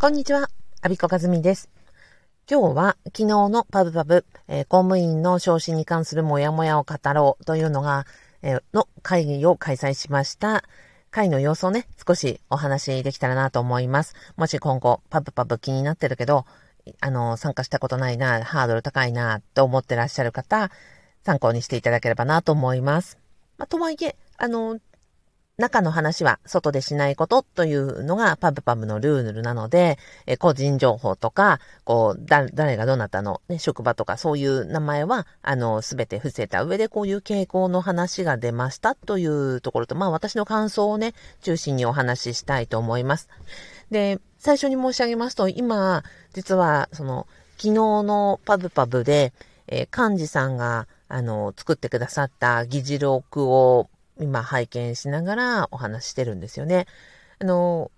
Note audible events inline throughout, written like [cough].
こんにちは、アビコカズミです。今日は昨日のパブパブ、えー、公務員の昇進に関するモヤモヤを語ろうというのが、えー、の会議を開催しました。会の様子をね、少しお話できたらなと思います。もし今後、パブパブ気になってるけど、あの、参加したことないな、ハードル高いな、と思ってらっしゃる方、参考にしていただければなと思います。まあ、とはいえ、あの、中の話は外でしないことというのがパブパブのルールなので、え個人情報とか、こう、誰がどなたの、ね、職場とかそういう名前は、あの、すべて伏せた上でこういう傾向の話が出ましたというところと、まあ私の感想をね、中心にお話ししたいと思います。で、最初に申し上げますと、今、実は、その、昨日のパブパブで、え、幹事さんが、あの、作ってくださった議事録を今拝見しながらお話してるんですよね。あの、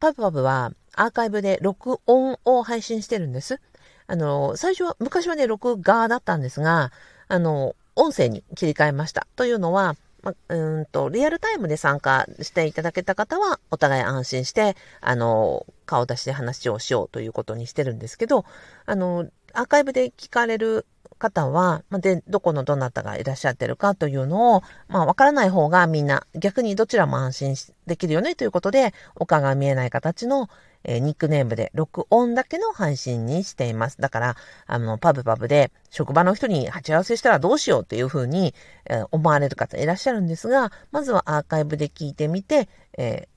パブパブはアーカイブで録音を配信してるんです。あの、最初は、昔はね、録画だったんですが、あの、音声に切り替えました。というのは、ま、うんと、リアルタイムで参加していただけた方は、お互い安心して、あの、顔出しで話をしようということにしてるんですけど、あの、アーカイブで聞かれる方は、で、どこのどなたがいらっしゃってるかというのを、まあ、わからない方がみんな、逆にどちらも安心できるよねということで、他が見えない形の、えー、ニックネームで録音だけの配信にしています。だから、あの、パブパブで職場の人に鉢合わせしたらどうしようっていうふうに、えー、思われる方いらっしゃるんですが、まずはアーカイブで聞いてみて、え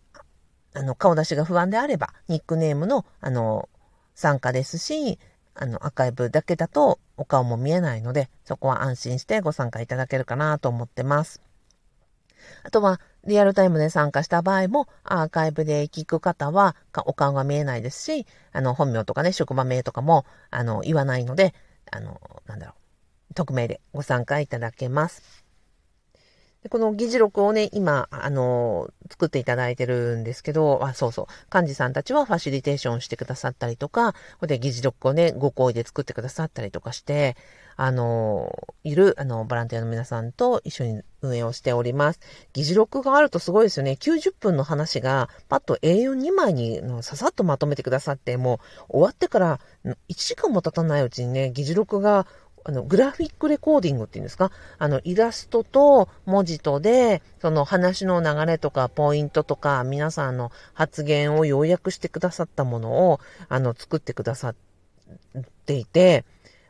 ー、あの、顔出しが不安であれば、ニックネームの、あの、参加ですし、あの、アーカイブだけだとお顔も見えないので、そこは安心してご参加いただけるかなと思ってます。あとは、リアルタイムで参加した場合も、アーカイブで聞く方は、お顔が見えないですし、あの、本名とかね、職場名とかも、あの、言わないので、あの、なんだろう、匿名でご参加いただけます。でこの議事録をね、今、あのー、作っていただいてるんですけど、あ、そうそう、幹事さんたちはファシリテーションしてくださったりとか、ここで議事録をね、ご好意で作ってくださったりとかして、あのー、いる、あの、ボランティアの皆さんと一緒に運営をしております。議事録があるとすごいですよね。90分の話が、パッと A42 枚にささっとまとめてくださって、もう終わってから1時間も経たないうちにね、議事録があの、グラフィックレコーディングっていうんですか？あの、イラストと文字とで、その話の流れとかポイントとか、皆さんの発言を要約してくださったものを、あの、作ってくださっていて、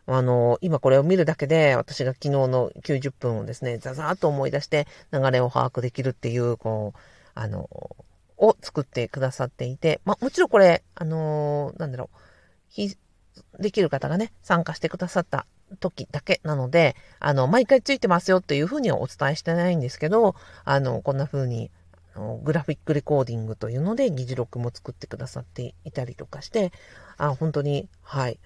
あの、今これを見るだけで、私が昨日の90分をですね、ザザーっと思い出して流れを把握できるっていう、こう、あの、を作ってくださっていて、まあ、もちろんこれ、あのなんだろう、できる方がね、参加してくださった時だけなので、あの、毎回ついてますよっていうふうにはお伝えしてないんですけど、あの、こんな風に、グラフィックレコーディングというので議事録も作ってくださっていたりとかして、あ本当に、はい。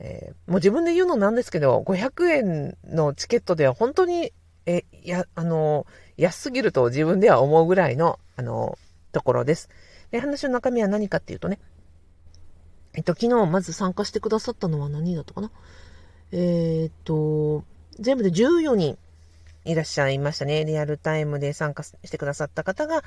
えー、もう自分で言うのなんですけど、500円のチケットでは本当に、え、や、あの、安すぎると自分では思うぐらいの、あの、ところです。で、話の中身は何かっていうとね、えっと、昨日まず参加してくださったのは何だったかな？えっ、と、全部で14人いらっしゃいましたね。リアルタイムで参加してくださった方が、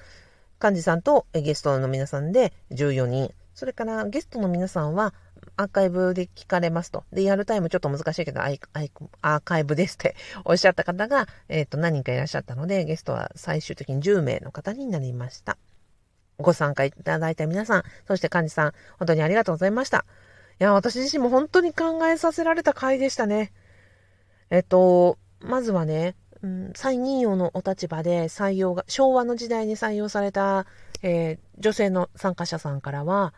幹事さんとゲストの皆さんで14人。それからゲストの皆さんはアーカイブで聞かれますと。で、リアルタイムちょっと難しいけど、アーカイブですって [laughs] おっしゃった方が、えっ、ー、と、何人かいらっしゃったので、ゲストは最終的に10名の方になりました。ご参加いただいた皆さん、そして幹事さん、本当にありがとうございました。や、私自身も本当に考えさせられた回でしたね。えっと、まずはね、うん、再任用のお立場で採用が、昭和の時代に採用された、えー、女性の参加者さんからは、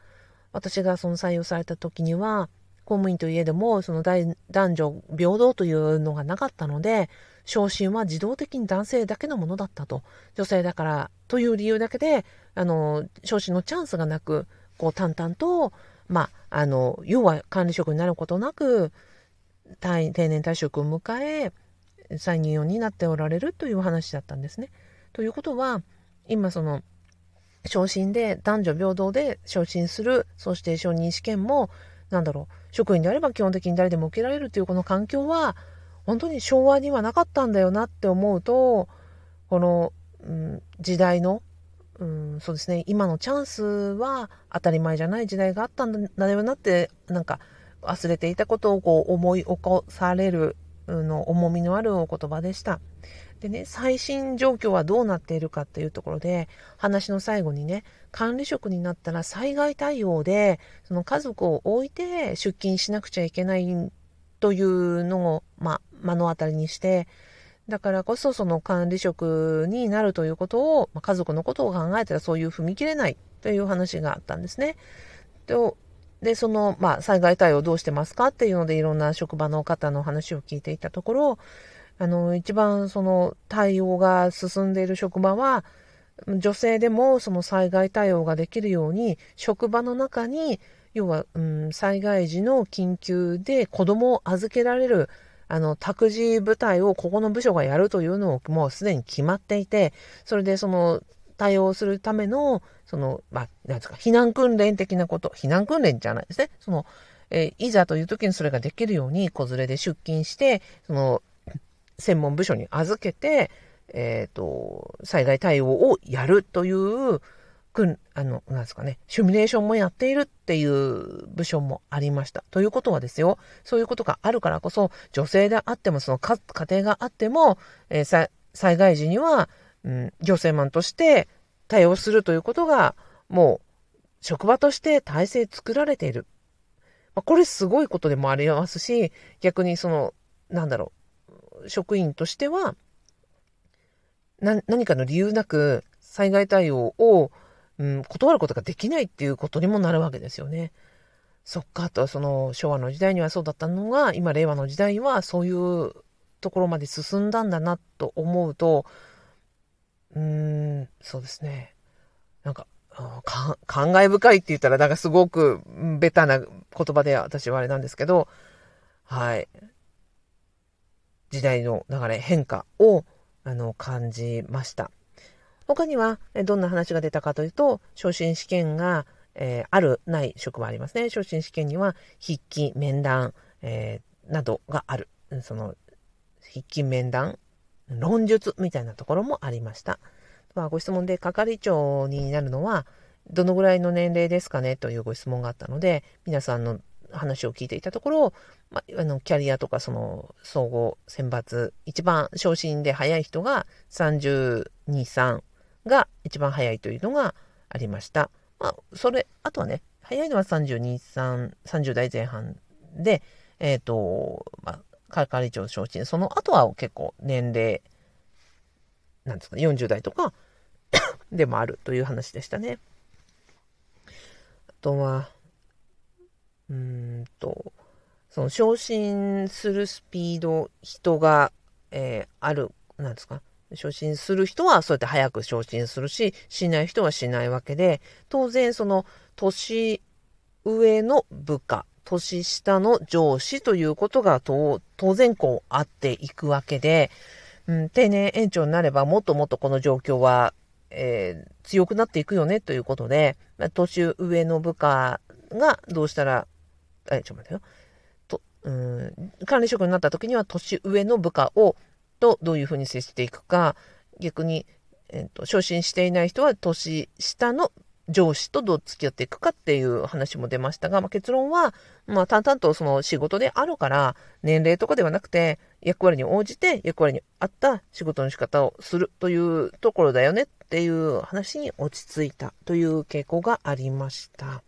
私がその採用された時には、公務員といえども、その男女平等というのがなかったので、昇進は自動的に男性だけのものだったと。女性だからという理由だけで、あの、昇進のチャンスがなく、こう淡々と、まあ、あの、要は管理職になることなく、定年退職を迎え、再任用になっておられるという話だったんですね。ということは、今その、昇進で男女平等で昇進する、そして承認試験も、なんだろう、職員であれば基本的に誰でも受けられるというこの環境は、本当に昭和にはなかったんだよなって思うと、この、うん、時代のうん、そうですね、今のチャンスは当たり前じゃない時代があったんだよなって、なんか忘れていたことをこう思い起こされるの重みのあるお言葉でした。でね、最新状況はどうなっているかっていうところで、話の最後にね、管理職になったら災害対応で、その家族を置いて出勤しなくちゃいけないというのを、ま、目の当たりにして、だからこそその管理職になるということを、まあ、家族のことを考えたらそういう踏み切れないという話があったんですね。とで、その、まあ、災害対応どうしてますかっていうので、いろんな職場の方の話を聞いていたところ、あの、一番その対応が進んでいる職場は、女性でもその災害対応ができるように、職場の中に、要は、うん、災害時の緊急で子供を預けられる、あの、託児部隊をここの部署がやるというのをもうすでに決まっていて、それでその対応するための、その、まあ、なんですか、避難訓練的なこと、避難訓練じゃないですね。その、えー、いざという時にそれができるように、子連れで出勤して、その、専門部署に預けて、えっ、ー、と、災害対応をやるという、くん、あの、なんですかね、シミュレーションもやっているっていう部署もありました。ということはですよ、そういうことがあるからこそ、女性であっても、その家庭があっても、えー、災害時には、うん、行政マンとして対応するということが、もう、職場として体制作られている。まあ、これすごいことでもありますし、逆にその、なんだろう、職員としては、何かの理由なく災害対応を、うん、断ることができないっていうことにもなるわけですよね。そっかと、その昭和の時代にはそうだったのが、今令和の時代はそういうところまで進んだんだなと思うと、うん、そうですね。なんか、か感慨深いって言ったら、なんかすごくベタな言葉で私はあれなんですけど、はい。時代の流れ、変化を、あの、感じました。他には、どんな話が出たかというと、昇進試験が、えー、ある、ない職はありますね。昇進試験には、筆記、面談、えー、などがある。その、筆記、面談、論述みたいなところもありました。まあ、ご質問で係長になるのはどのぐらいの年齢ですかねというご質問があったので皆さんの話を聞いていたところ、まあ、あのキャリアとかその総合選抜一番昇進で早い人が32、3が一番早いというのがありました。まあ、それ、あとはね、早いのは32、3、30代前半で、えっ、ー、と、まあ、係長昇進、その後は結構年齢、なんですか、40代とか [coughs] でもあるという話でしたね。あとは、うんと、その昇進するスピード、人が、えー、ある、なんですか、昇進する人はそうやって早く昇進するし、しない人はしないわけで、当然その年上の部下、年下の上司ということが当然こうあっていくわけで、うん、定年延長になればもっともっとこの状況は、えー、強くなっていくよねということで、年上の部下がどうしたら、え、ちょっと待ってよ。と、うん、管理職になった時には年上の部下を、とどういうふうに接していくか、逆に、えっ、ー、と、昇進していない人は年下の上司とどう付き合っていくかっていう話も出ましたが、まあ、結論は、まあ、淡々とその仕事であるから、年齢とかではなくて、役割に応じて役割に合った仕事の仕方をするというところだよねっていう話に落ち着いたという傾向がありました。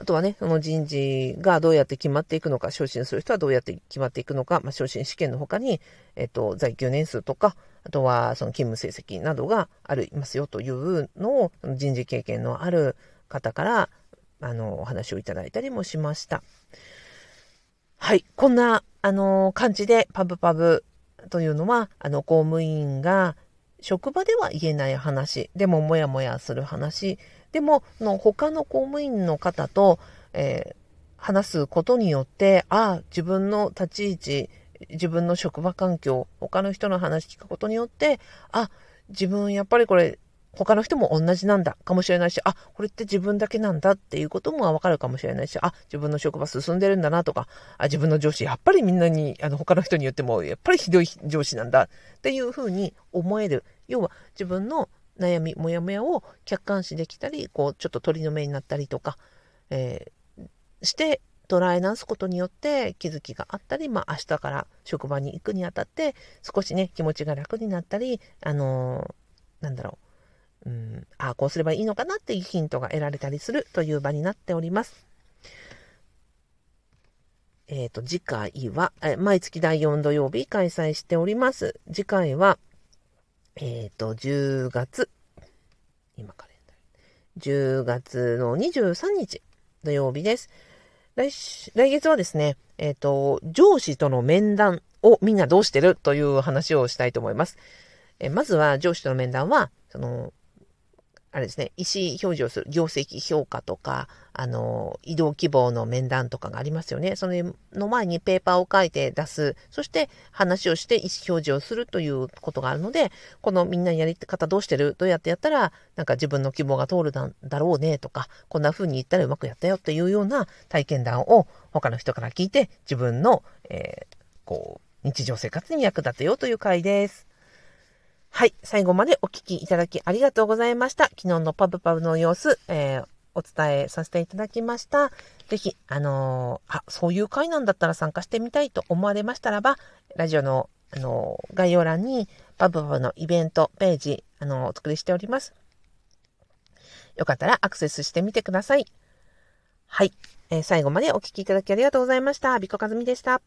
あとはね、その人事がどうやって決まっていくのか、昇進する人はどうやって決まっていくのか、まあ、昇進試験の他に、えっと、在給年数とか、あとはその勤務成績などがありますよというのを、人事経験のある方から、あの、お話をいただいたりもしました。はい。こんな、あの、感じで、パブパブというのは、あの、公務員が、職場では言えない話、でもモヤモヤする話、でも、の他の公務員の方と、えー、話すことによって、ああ、自分の立ち位置、自分の職場環境、他の人の話聞くことによって、あ、自分やっぱりこれ、他の人も同じなんだかもしれないし、あ、これって自分だけなんだっていうこともわかるかもしれないし、あ、自分の職場進んでるんだなとか、あ、自分の上司、やっぱりみんなに、あの、他の人によっても、やっぱりひどい上司なんだっていうふうに思える。要は、自分の悩み、もやもやを客観視できたり、こう、ちょっと鳥の目になったりとか、えー、して捉え直すことによって気づきがあったり、まあ、明日から職場に行くにあたって少しね気持ちが楽になったりあのー、なんだろう、うん、ああこうすればいいのかなっていうヒントが得られたりするという場になっております。えっ、ー、と次回はえ毎月第4土曜日開催しております。次回はえっ、ー、と10月今カレンダー10月の23日土曜日です。来来月はですね、えっ、ー、と、上司との面談をみんなどうしてるという話をしたいと思います。えまずは上司との面談は、その、あれですね、意思表示をする業績評価とか、あの、移動希望の面談とかがありますよね。それの前にペーパーを書いて出す。そして話をして意思表示をするということがあるので、このみんなやり方どうしてる？どうやってやったら、なんか自分の希望が通るんだろうねとか、こんな風に言ったらうまくやったよっていうような体験談を他の人から聞いて、自分の、えー、こう、日常生活に役立てようという回です。はい。最後までお聞きいただきありがとうございました。昨日のパブパブの様子、えー、お伝えさせていただきました。ぜひ、あのー、あ、そういう回なんだったら参加してみたいと思われましたらば、ラジオの、あのー、概要欄にパブパブのイベントページ、あのお作りしております。よかったらアクセスしてみてください。はい。え、最後までお聴きいただきありがとうございました。ビコカズミでした。